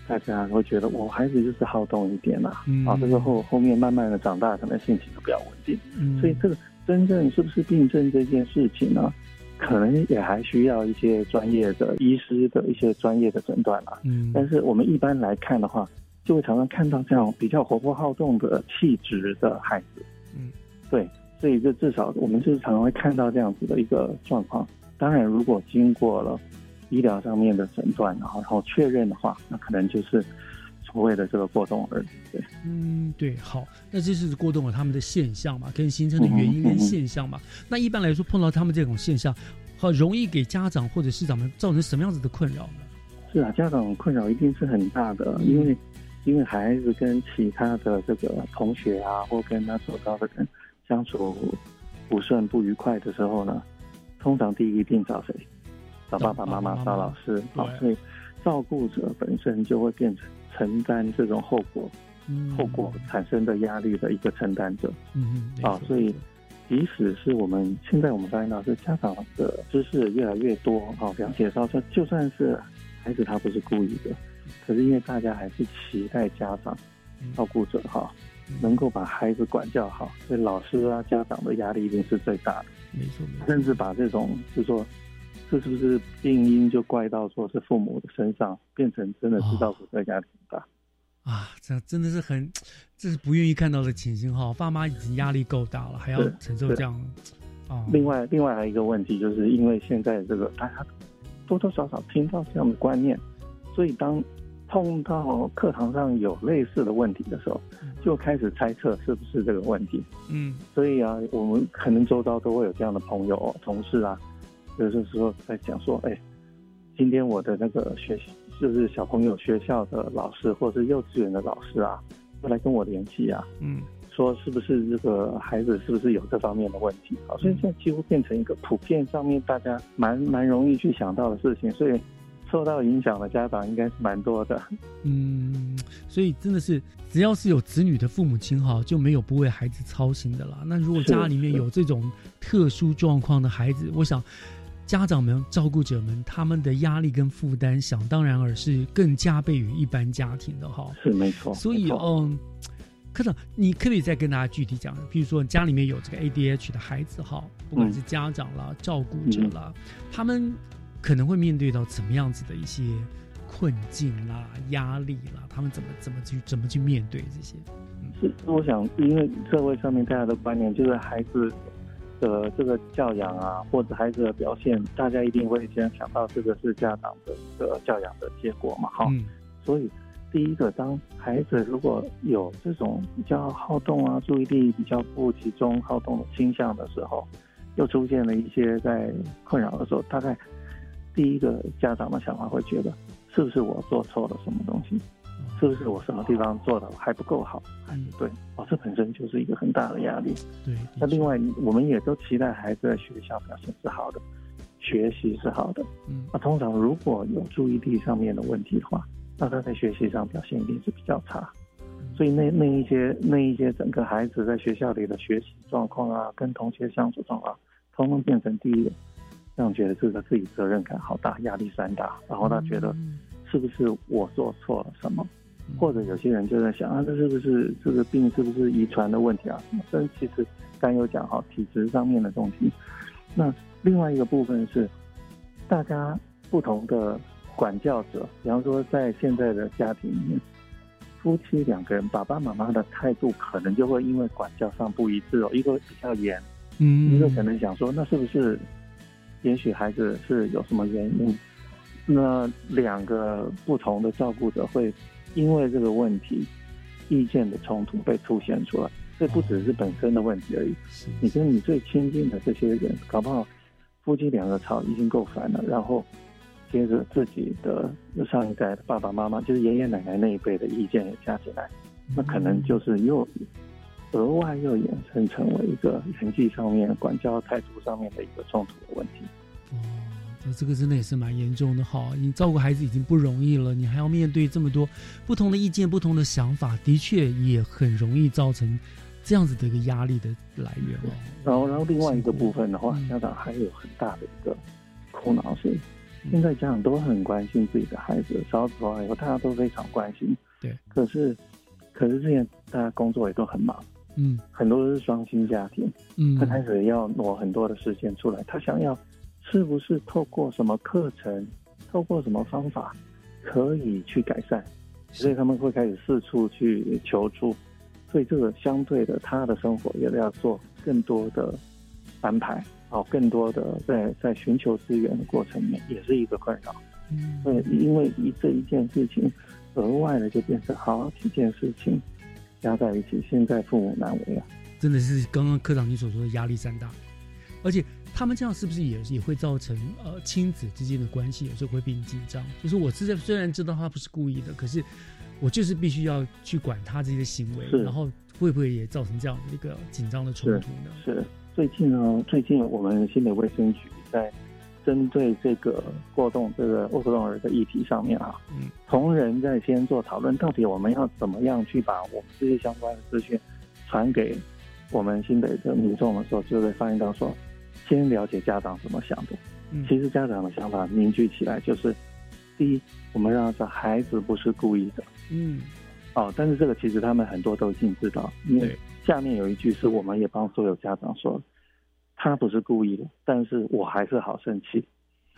Speaker 16: 大家会觉得我孩子就是好动一点嘛，啊，这个后后面慢慢的长大，可能性情就比较稳定。嗯所以这个真正是不是病症这件事情呢，可能也还需要一些专业的医师的一些专业的诊断啦。嗯，但是我们一般来看的话，就会常常看到这样比较活泼好动的气质的孩子。嗯，对，所以就至少我们就是常常会看到这样子的一个状况。当然，如果经过了。医疗上面的诊断，然后然后确认的话，那可能就是所谓的这个过动儿。对，
Speaker 1: 嗯，对，好，那这是过动了他们的现象嘛，跟形成的原因跟现象嘛。那一般来说，碰到他们这种现象，很容易给家长或者市长们造成什么样子的困扰呢？
Speaker 16: 是啊，家长困扰一定是很大的，因为因为孩子跟其他的这个同学啊，或跟他所到的人相处不顺不愉快的时候呢，通常第一定找谁？找爸爸妈妈、找老师，好，所以照顾者本身就会变成承担这种后果，后果产生的压力的一个承担者。嗯嗯，啊，所以即使是我们现在我们发现到是家长的知识越来越多，啊，了解到说就算是孩子他不是故意的，可是因为大家还是期待家长、照顾者哈能够把孩子管教好，所以老师啊、家长的压力一定是最大的。
Speaker 1: 没错，
Speaker 16: 甚至把这种就说。这是不是病因就怪到说是父母的身上，变成真的是照顾在家庭大
Speaker 1: 啊？这真的是很，这是不愿意看到的情形哈。爸妈已经压力够大了，还要承受这样
Speaker 16: 哦。另外，另外还有一个问题，就是因为现在这个大家多多少少听到这样的观念，所以当碰到课堂上有类似的问题的时候，就开始猜测是不是这个问题。嗯，所以啊，我们可能周遭都会有这样的朋友、同事啊。有的时候在讲说，哎，今天我的那个学习就是小朋友学校的老师或者是幼稚园的老师啊，都来跟我联系啊，嗯，说是不是这个孩子是不是有这方面的问题啊？所以现在几乎变成一个普遍上面大家蛮蛮容易去想到的事情，所以受到影响的家长应该是蛮多的。
Speaker 1: 嗯，所以真的是只要是有子女的父母亲哈，就没有不为孩子操心的啦。那如果家里面有这种特殊状况的孩子，我想。家长们、照顾者们，他们的压力跟负担，想当然而是更加倍于一般家庭的哈。
Speaker 16: 是没错。
Speaker 1: 所以，嗯，科长，你可以再跟大家具体讲，比如说家里面有这个 ADH 的孩子哈，不管是家长啦、照顾者啦，他们可能会面对到怎么样子的一些困境啦、压力啦，他们怎么怎么去怎么去面对这些？
Speaker 16: 是，我想，因为社会上面大家的观念就是孩子。的这个教养啊，或者孩子的表现，大家一定会先想到这个是家长的一个教养的结果嘛，哈。所以第一个，当孩子如果有这种比较好动啊，注意力比较不集中、好动的倾向的时候，又出现了一些在困扰的时候，大概第一个家长的想法会觉得，是不是我做错了什么东西？是不是我什么地方做的还不够好？嗯，对，哦，这本身就是一个很大的压力。
Speaker 1: 对，
Speaker 16: 那另外我们也都期待孩子在学校表现是好的，学习是好的。嗯，那通常如果有注意力上面的问题的话，那他在学习上表现一定是比较差。所以那那一些那一些整个孩子在学校里的学习状况啊，跟同学相处状况，通通变成第一个，让觉得这个自己责任感好大，压力山大，然后他觉得是不是我做错了什么？或者有些人就在想啊，这是不是这个病是不是遗传的问题啊？但其实刚有讲哈，体质上面的东西。那另外一个部分是，大家不同的管教者，比方说在现在的家庭里面，夫妻两个人，爸爸妈妈的态度可能就会因为管教上不一致哦，一个比较严，嗯，一个可能想说，那是不是，也许孩子是有什么原因？那两个不同的照顾者会因为这个问题意见的冲突被凸显出来。这不只是本身的问题而已，你跟你最亲近的这些人，搞不好夫妻两个吵已经够烦了，然后接着自己的上一代的爸爸妈妈，就是爷爷奶奶那一辈的意见也加进来，那可能就是又额外又衍生成为一个人际上面、管教态度上面的一个冲突的问题。
Speaker 1: 这个真的也是蛮严重的哈！你照顾孩子已经不容易了，你还要面对这么多不同的意见、不同的想法，的确也很容易造成。这样子的一个压力的来源哦，
Speaker 16: 然后，然后另外一个部分的话，家长还有很大的一个苦恼是，现在家长都很关心自己的孩子，小时候以后大家都非常关心，
Speaker 1: 对。
Speaker 16: 可是，可是之前大家工作也都很忙，
Speaker 1: 嗯，
Speaker 16: 很多都是双薪家庭，
Speaker 1: 嗯，
Speaker 16: 他开始要挪很多的时间出来，他想要是不是透过什么课程，透过什么方法可以去改善，所以他们会开始四处去求助。所以这个相对的，他的生活也要做更多的安排，好，更多的在在寻求资源的过程里面，也是一个困扰。
Speaker 1: 嗯，
Speaker 16: 对，因为一这一件事情，额外的就变成好几件事情加在一起，现在父母难为啊。
Speaker 1: 真的是刚刚科长你所说的压力山大，而且他们这样是不是也也会造成呃亲子之间的关系有时候会变紧张？就是我是在虽然知道他不是故意的，可是。我就是必须要去管他这些行为，然后会不会也造成这样的一个紧张的冲突呢？
Speaker 16: 是最近呢，最近我们新北卫生局在针对这个过动这个过动儿的议题上面啊，
Speaker 1: 嗯，
Speaker 16: 同仁在先做讨论，到底我们要怎么样去把我们这些相关的资讯传给我们新北的民众的时候，就会发现到说，先了解家长怎么想的。
Speaker 1: 嗯，
Speaker 16: 其实家长的想法凝聚起来就是，第一，我们让这孩子不是故意的。
Speaker 1: 嗯，
Speaker 16: 哦，但是这个其实他们很多都已经知道，因为下面有一句是我们也帮所有家长说，他不是故意的，但是我还是好生气，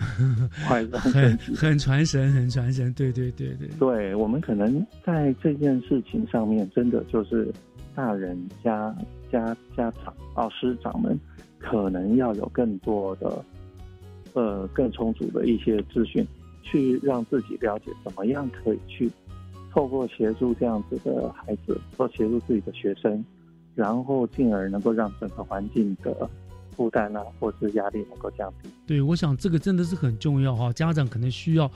Speaker 1: 很很很传神，很传神，对对对对，
Speaker 16: 对我们可能在这件事情上面，真的就是大人家家家长哦师长们，可能要有更多的呃更充足的一些资讯，去让自己了解怎么样可以去。透过协助这样子的孩子，或协助自己的学生，然后进而能够让整个环境的负担啊，或是压力能够降低。
Speaker 1: 对，我想这个真的是很重要哈。家长可能需要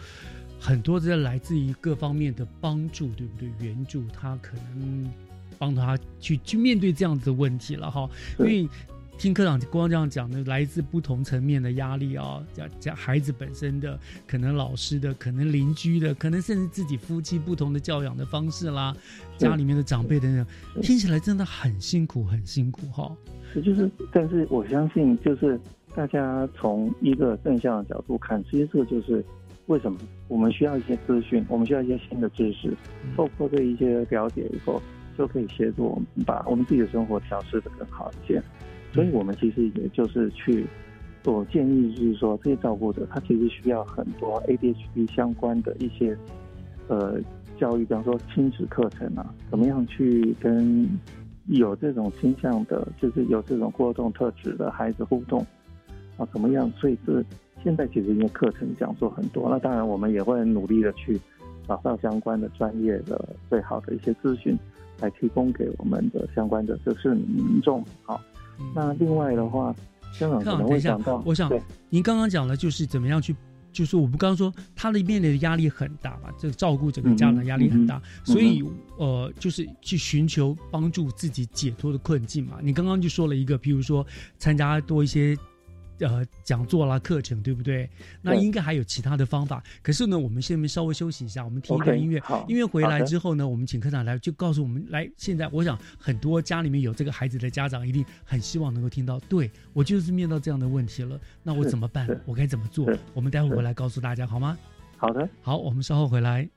Speaker 1: 很多这来自于各方面的帮助，对不对？援助他可能帮他去去面对这样子的问题了哈，因为。听科长光这样讲的，来自不同层面的压力啊，讲讲孩子本身的，可能老师的，可能邻居的，可能甚至自己夫妻不同的教养的方式啦，家里面的长辈等等，听起来真的很辛苦，很辛苦哈。
Speaker 16: 是，就是，但是我相信，就是大家从一个正向的角度看，其实这个就是为什么我们需要一些资讯，我们需要一些新的知识，透过这一些了解以后，就可以协助我们把我们自己的生活调试的更好一些。所以我们其实也就是去，我建议就是说，这些照顾者他其实需要很多 ADHD 相关的一些呃教育，比方说亲子课程啊，怎么样去跟有这种倾向的，就是有这种过动特质的孩子互动啊，怎么样？所以这现在其实因为课程讲座很多，那当然我们也会努力的去找到相关的专业的最好的一些资讯，来提供给我们的相关的就是民众好。那另外的话，香港可能会想到，
Speaker 1: 我想您刚刚讲的，就是怎么样去，就是我们刚刚说他的面临的压力很大嘛，这个照顾整个家长压力很大，所以呃，就是去寻求帮助自己解脱的困境嘛。你刚刚就说了一个，比如说参加多一些。呃，讲座啦，课程对不对？那应该还有其他的方法。可是呢，我们现在稍微休息一下，我们听一段音乐。音乐回来之后呢，我们请科长来就告诉我们，来，现在我想很多家里面有这个孩子的家长一定很希望能够听到，对我就是面到这样的问题了，那我怎么办？我该怎么做？我们待会回来告诉大家好吗？
Speaker 16: 好的，
Speaker 1: 好，我们稍后回来。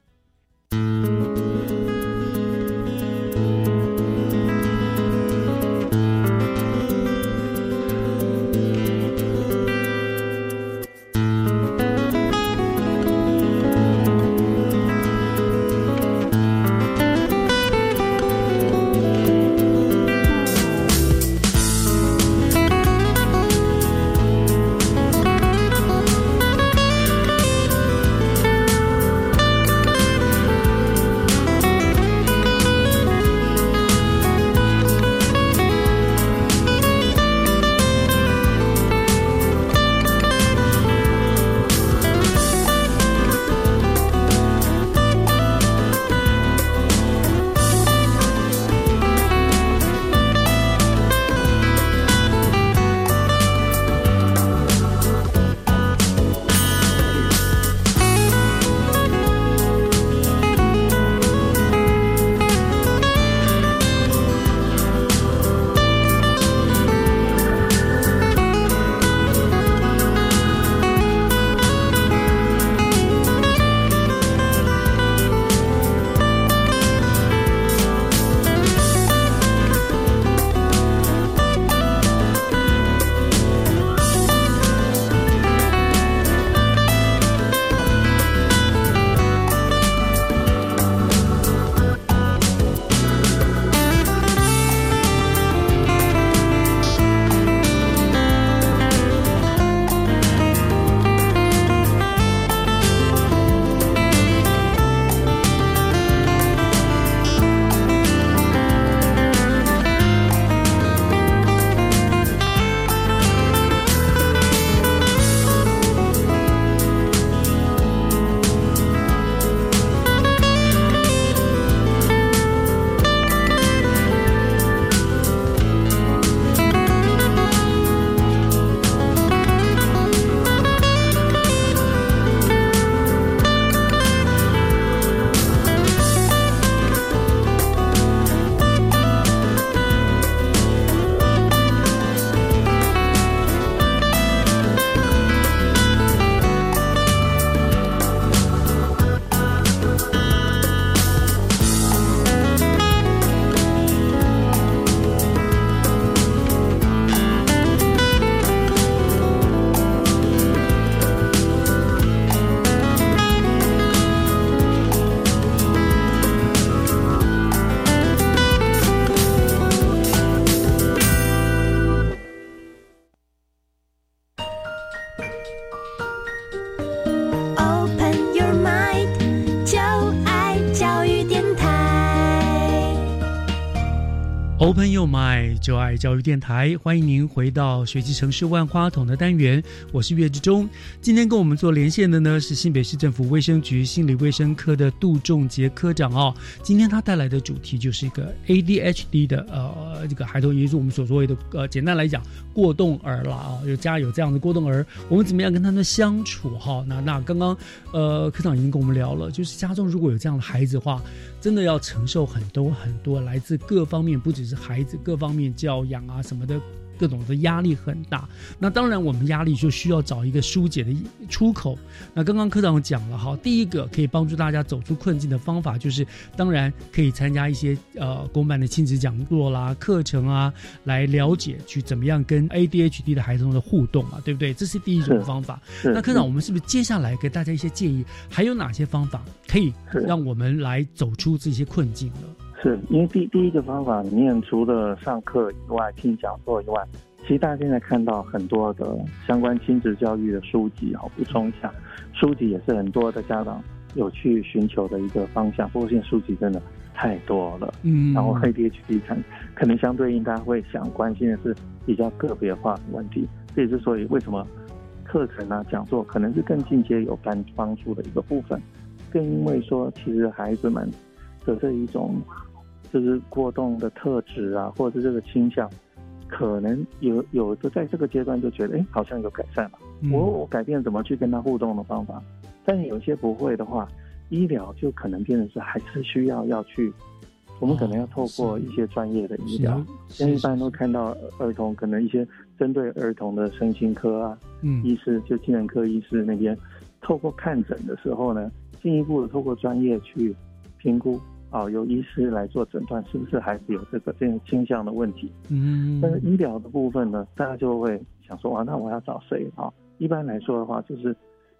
Speaker 1: Open Your Mind，就爱教育电台，欢迎您回到学习城市万花筒的单元，我是岳志忠。今天跟我们做连线的呢是新北市政府卫生局心理卫生科的杜仲杰科长哦。今天他带来的主题就是一个 ADHD 的呃这个孩童，也就是我们所说的呃简单来讲过动儿啦啊，有家有这样的过动儿，我们怎么样跟他们相处哈？那那刚刚呃科长已经跟我们聊了，就是家中如果有这样的孩子的话，真的要承受很多很多来自各方面，不只是。孩子各方面教养啊什么的。各种的压力很大，那当然我们压力就需要找一个疏解的出口。那刚刚科长讲了哈，第一个可以帮助大家走出困境的方法，就是当然可以参加一些呃公办的亲子讲座啦、课程啊，来了解去怎么样跟 ADHD 的孩子的互动嘛，对不对？这是第一种方法。那科长，我们是不是接下来给大家一些建议？还有哪些方法可以让我们来走出这些困境呢？
Speaker 16: 是因为第第一个方法里面，除了上课以外、听讲座以外，其实大家现在看到很多的相关亲子教育的书籍，好补充一下，书籍也是很多的家长有去寻求的一个方向。不过现在书籍真的太多了，嗯，然后 ADHD 可可能相对应，大家会想关心的是比较个别化的问题。这也是所以为什么课程啊、讲座可能是更进阶有帮帮助的一个部分。更因为说，其实孩子们的这一种。就是过动的特质啊，或者是这个倾向，可能有有的在这个阶段就觉得，哎，好像有改善了。我我改变怎么去跟他互动的方法，但是有些不会的话，医疗就可能变成是还是需要要去，我们可能要透过一些专业的医疗。现在一般都看到儿童可能一些针对儿童的身心科啊，嗯，医师就精神科医师那边，透过看诊的时候呢，进一步的透过专业去评估。哦，由医师来做诊断，是不是孩子有这个这种倾向的问题？嗯，但是医疗的部分呢，大家就会想说啊，那我要找谁啊？一般来说的话，就是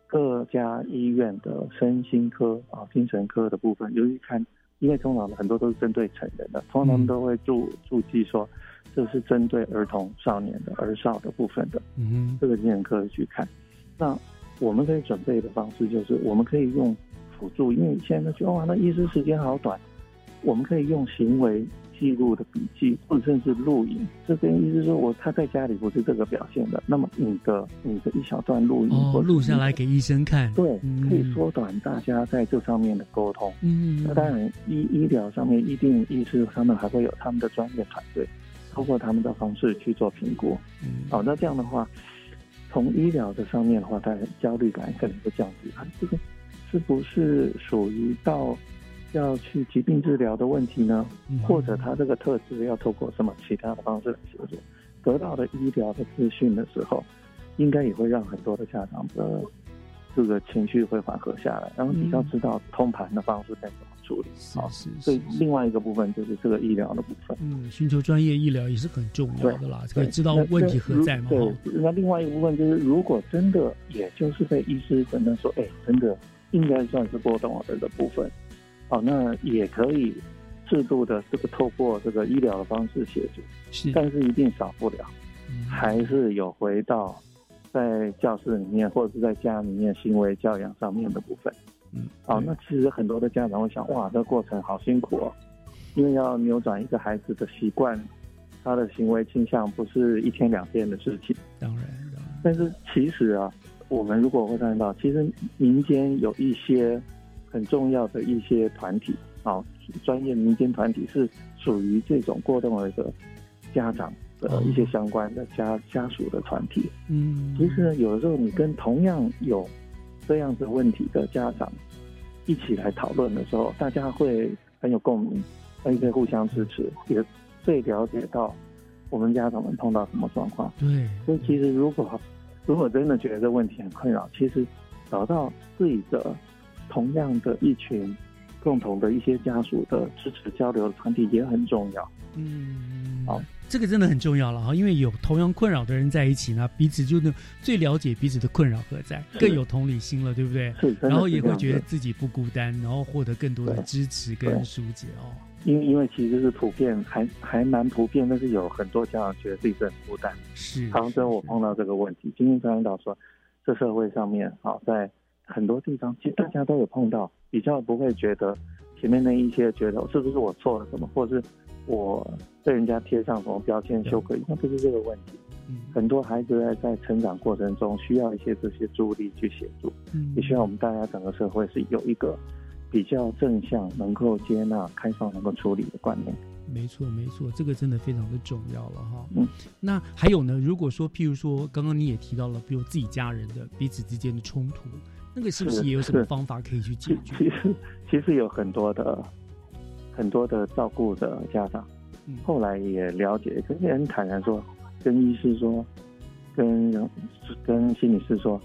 Speaker 16: 各家医院的身心科啊、精神科的部分，由于看，因为通常很多都是针对成人的，通常都会注注记说，这是针对儿童、少年的儿少的部分的。嗯，这个精神科去看，那我们可以准备的方式就是，我们可以用。辅助，因为现在说哇，那医师时间好短，我们可以用行为记录的笔记，或者甚至录影。这边医师说我他在家里不是这个表现的，那么你的你的一小段录音，
Speaker 1: 哦，录下来给医生看，
Speaker 16: 对，可以缩短大家在这上面的沟通。嗯，那当然医医疗上面一定医师他们还会有他们的专业团队，通过他们的方式去做评估。嗯，好，那这样的话，从医疗的上面的话，他焦虑感可能会降低。啊，这个。是不是属于到要去疾病治疗的问题呢？或者他这个特质要透过什么其他的方式来协助？得到的医疗的资讯的时候，应该也会让很多的家长的这个情绪会缓和下来，然后比较知道通盘的方式该怎么处理。好，所以另外一个部分就是这个医疗的部分。
Speaker 1: 嗯，寻求专业医疗也是很重要的啦，可以知道问题何在嘛。
Speaker 16: 对，那另外一个部分就是，如果真的也就是被医师诊断说，哎，真的。应该算是波动儿的部分，好，那也可以适度的这个透过这个医疗的方式协助，是，但是一定少不了，还是有回到在教室里面或者是在家里面行为教养上面的部分，嗯，哦，那其实很多的家长会想，哇，这个过程好辛苦哦，因为要扭转一个孩子的习惯，他的行为倾向不是一天两天的事情，
Speaker 1: 当然，
Speaker 16: 但是其实啊。我们如果会看到，其实民间有一些很重要的一些团体，啊，专业民间团体是属于这种过动儿的家长的一些相关的家家属的团体。嗯，其实有的时候你跟同样有这样子问题的家长一起来讨论的时候，大家会很有共鸣，而且互相支持，也最了解到我们家长们碰到什么状况。
Speaker 1: 对，
Speaker 16: 所以其实如果。如果真的觉得这问题很困扰，其实找到自己的同样的一群共同的一些家属的支持交流的团体也很重要。嗯，好，
Speaker 1: 这个真的很重要了哈，因为有同样困扰的人在一起呢，彼此就能最了解彼此的困扰何在，更有同理心了，对不对？
Speaker 16: 是，
Speaker 1: 然后也会觉得自己不孤单，然后获得更多的支持跟疏解哦。
Speaker 16: 因因为其实是普遍，还还蛮普遍，但是有很多家长觉得自己是很孤单。
Speaker 1: 是，
Speaker 16: 常常我碰到这个问题。今天张领导说，这社会上面，好在很多地方，其实大家都有碰到，比较不会觉得前面那一些觉得是不是我错了什么，或者是我被人家贴上什么标签羞愧，那不是这个问题。很多孩子在在成长过程中需要一些这些助力去协助，也需要我们大家整个社会是有一个比较正向、能够接纳、开放、能够处理的观念。
Speaker 1: 没错，没错，这个真的非常的重要了哈。嗯，那还有呢？如果说，譬如说，刚刚你也提到了，比如自己家人的彼此之间的冲突，那个是不是也有什么方法可以去解决？
Speaker 16: 其实，其实有很多的很多的照顾的家长，后来也了解，跟人坦然说。跟医师说，跟跟心理师说，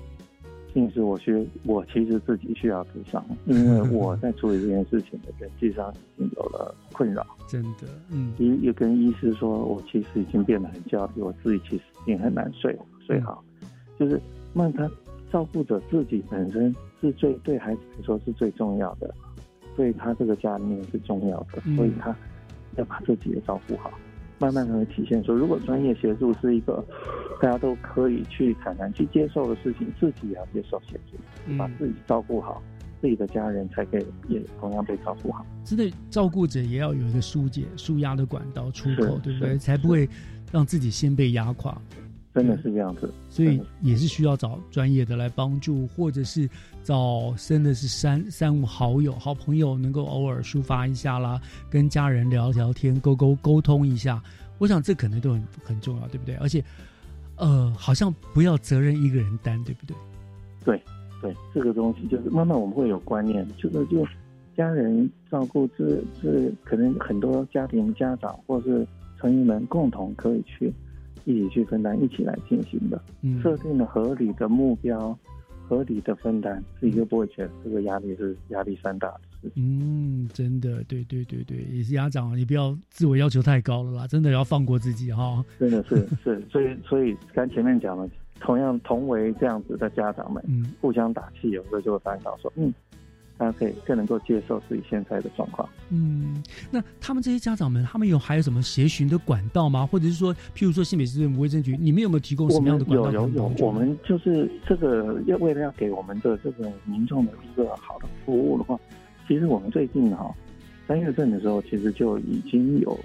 Speaker 16: 心理师，我需我其实自己需要智商，因为我 在处理这件事情的人际上已经有了困扰。
Speaker 1: 真的，嗯，
Speaker 16: 也也跟医师说，我其实已经变得很焦虑，我自己其实已经很难睡睡好。就是那他照顾者自己本身是最对孩子来说是最重要的，对他这个家里面是重要的，所以他要把自己也照顾好。慢慢的体现说，如果专业协助是一个大家都可以去坦然去接受的事情，自己也要接受协助，把自己照顾好，自己的家人才可以也同样被照顾好。
Speaker 1: 真的，照顾者也要有一个疏解、舒压的管道出口，对不对？才不会让自己先被压垮。
Speaker 16: 真的是这样子，
Speaker 1: 所以也是需要找专业的来帮助，或者是找真的是三三五好友、好朋友，能够偶尔抒发一下啦，跟家人聊聊天、沟沟沟通一下。我想这可能都很很重要，对不对？而且，呃，好像不要责任一个人担，对不对？
Speaker 16: 对对，这个东西就是慢慢我们会有观念，就是就家人照顾，这这可能很多家庭家长或是成员们共同可以去。一起去分担，一起来进行的，设定了合理的目标，合理的分担，自己就不会觉得这个压力是压力山大的事情。
Speaker 1: 嗯，真的，对对对对，也是家长，你不要自我要求太高了啦，真的要放过自己哈。
Speaker 16: 真的是是，所以所以刚前面讲了，同样同为这样子的家长们，嗯，互相打气，有时候就会发现到说，嗯。大家可以更能够接受自己现在的状况。
Speaker 1: 嗯，那他们这些家长们，他们有还有什么协寻的管道吗？或者是说，譬如说新北市卫生局，你们有没有提供什么样的管道？
Speaker 16: 有有有，我们就是这个要为了要给我们的这个民众的一个好的服务的话，其实我们最近哈三月份的时候，其实就已经有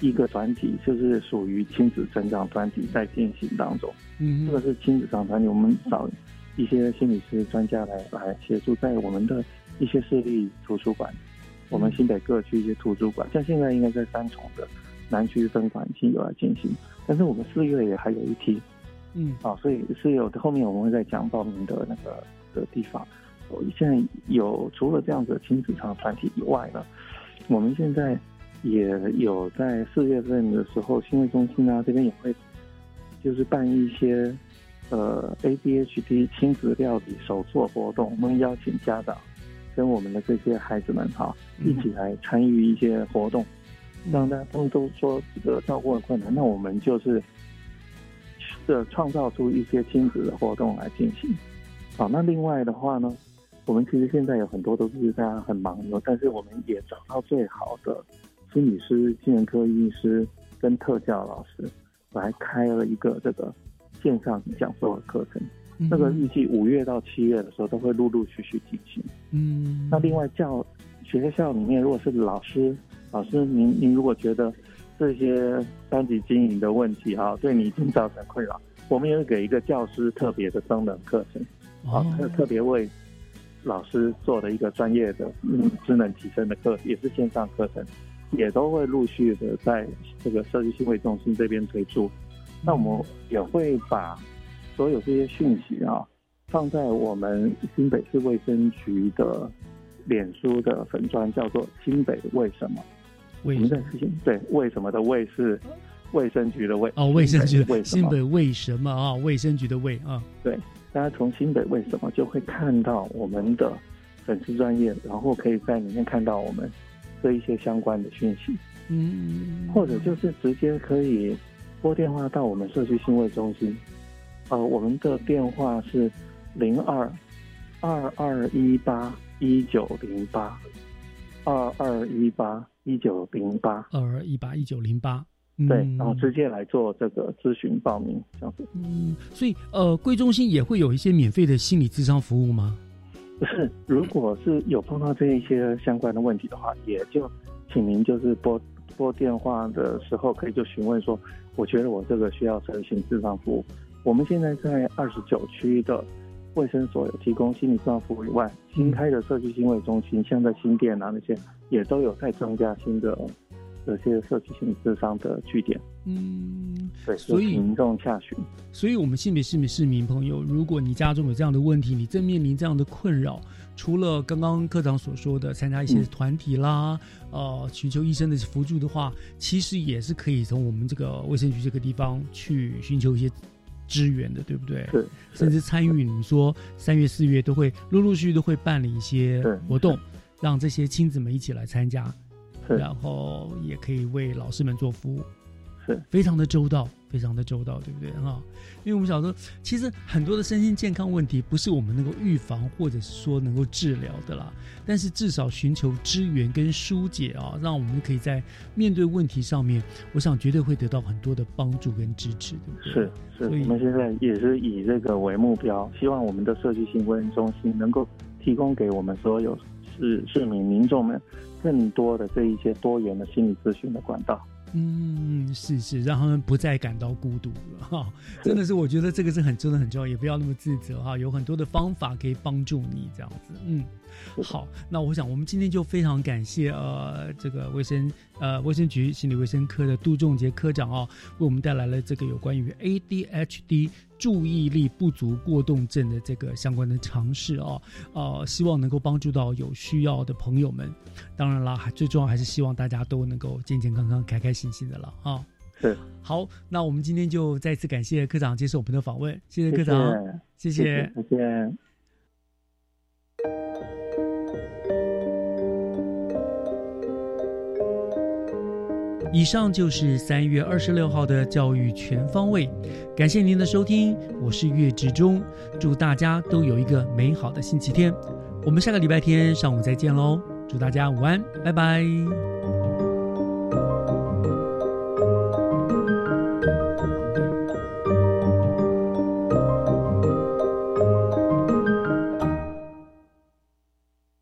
Speaker 16: 一个团体，就是属于亲子成长团体在进行当中。嗯，这个是亲子成长团体，我们找一些心理师专家来来协助，在我们的。一些市立图书馆，我们新北各区一些图书馆，像现在应该在三重的南区分馆已经有来进行，但是我们四月也还有一批，嗯，啊，所以是有后面我们会再讲报名的那个的地方。现在有除了这样子的亲子场团体以外呢，我们现在也有在四月份的时候，新会中心啊这边也会就是办一些呃 ADHD 亲子料理手作活动，我们邀请家长。跟我们的这些孩子们哈一起来参与一些活动，让大家他们都说这个照顾很困难，那我们就是的创造出一些亲子的活动来进行。好，那另外的话呢，我们其实现在有很多都是大家很忙的，但是我们也找到最好的心理师、精神科医师跟特教老师来开了一个这个线上讲座的课程。那个预计五月到七月的时候都会陆陆续续进行。嗯，那另外教学校里面，如果是老师，老师您您如果觉得这些班级经营的问题哈，对你已经造成困扰，我们也会给一个教师特别的增能课程，啊，特特别为老师做的一个专业的嗯职能提升的课，也是线上课程，也都会陆续的在这个社区新会中心这边推出。那我们也会把。所有这些讯息啊，放在我们新北市卫生局的脸书的粉砖，叫做“新北为什么”。我们在事情对为什么的“卫”是卫生局的“卫”
Speaker 1: 哦，卫生局的新北为什么啊？卫生局的“卫”啊，
Speaker 16: 对，大家从新北为什么就会看到我们的粉丝专业，然后可以在里面看到我们这一些相关的讯息。嗯，或者就是直接可以拨电话到我们社区新卫中心。呃，我们的电话是零二二二一八一九零八二二一八一九零八
Speaker 1: 二二一八一九零八，
Speaker 16: 对，然后直接来做这个咨询报名这样子。
Speaker 1: 嗯，所以呃，贵中心也会有一些免费的心理咨商服务吗？
Speaker 16: 不是，如果是有碰到这一些相关的问题的话，也就请您就是拨拨电话的时候，可以就询问说，我觉得我这个需要社区性智商服务。我们现在在二十九区的卫生所有提供心理治疗服务以外，新开的社区心卫中心，像在新店啊那些，也都有在增加新的这些社区心理智商的据点。
Speaker 1: 嗯，
Speaker 16: 对，
Speaker 1: 所以
Speaker 16: 民众下询。
Speaker 1: 所以，我们新北市民市民朋友，如果你家中有这样的问题，你正面临这样的困扰，除了刚刚科长所说的参加一些团体啦，呃，寻求医生的辅助的话，其实也是可以从我们这个卫生局这个地方去寻求一些支援的，对不对？
Speaker 16: 是，
Speaker 1: 甚至参与你说三月、四月都会陆陆续续都会办理一些活动，让这些亲子们一起来参加，然后也可以为老师们做服务。非常的周到，非常的周到，对不对哈？因为我们小时候其实很多的身心健康问题不是我们能够预防或者是说能够治疗的啦，但是至少寻求支援跟疏解啊，让我们可以在面对问题上面，我想绝对会得到很多的帮助跟支持，对不
Speaker 16: 对？是是，我们现在也是以这个为目标，希望我们的社区性卫生中心能够提供给我们所有市市民民众们更多的这一些多元的心理咨询的管道。
Speaker 1: 嗯，是是，让他们不再感到孤独了哈。真的是，我觉得这个是很真的很重要，也不要那么自责哈。有很多的方法可以帮助你这样子。嗯，好，那我想我们今天就非常感谢呃这个卫生呃卫生局心理卫生科的杜仲杰科长哦，为我们带来了这个有关于 ADHD。注意力不足过动症的这个相关的尝试哦，呃，希望能够帮助到有需要的朋友们。当然啦，还最重要还是希望大家都能够健健康康、开开心心的了啊。
Speaker 16: 是，
Speaker 1: 好，那我们今天就再次感谢科长接受我们的访问，谢谢科长，
Speaker 16: 谢
Speaker 1: 谢，
Speaker 16: 再见。
Speaker 1: 以上就是三月二十六号的教育全方位，感谢您的收听，我是岳志忠，祝大家都有一个美好的星期天，我们下个礼拜天上午再见喽，祝大家午安，拜拜。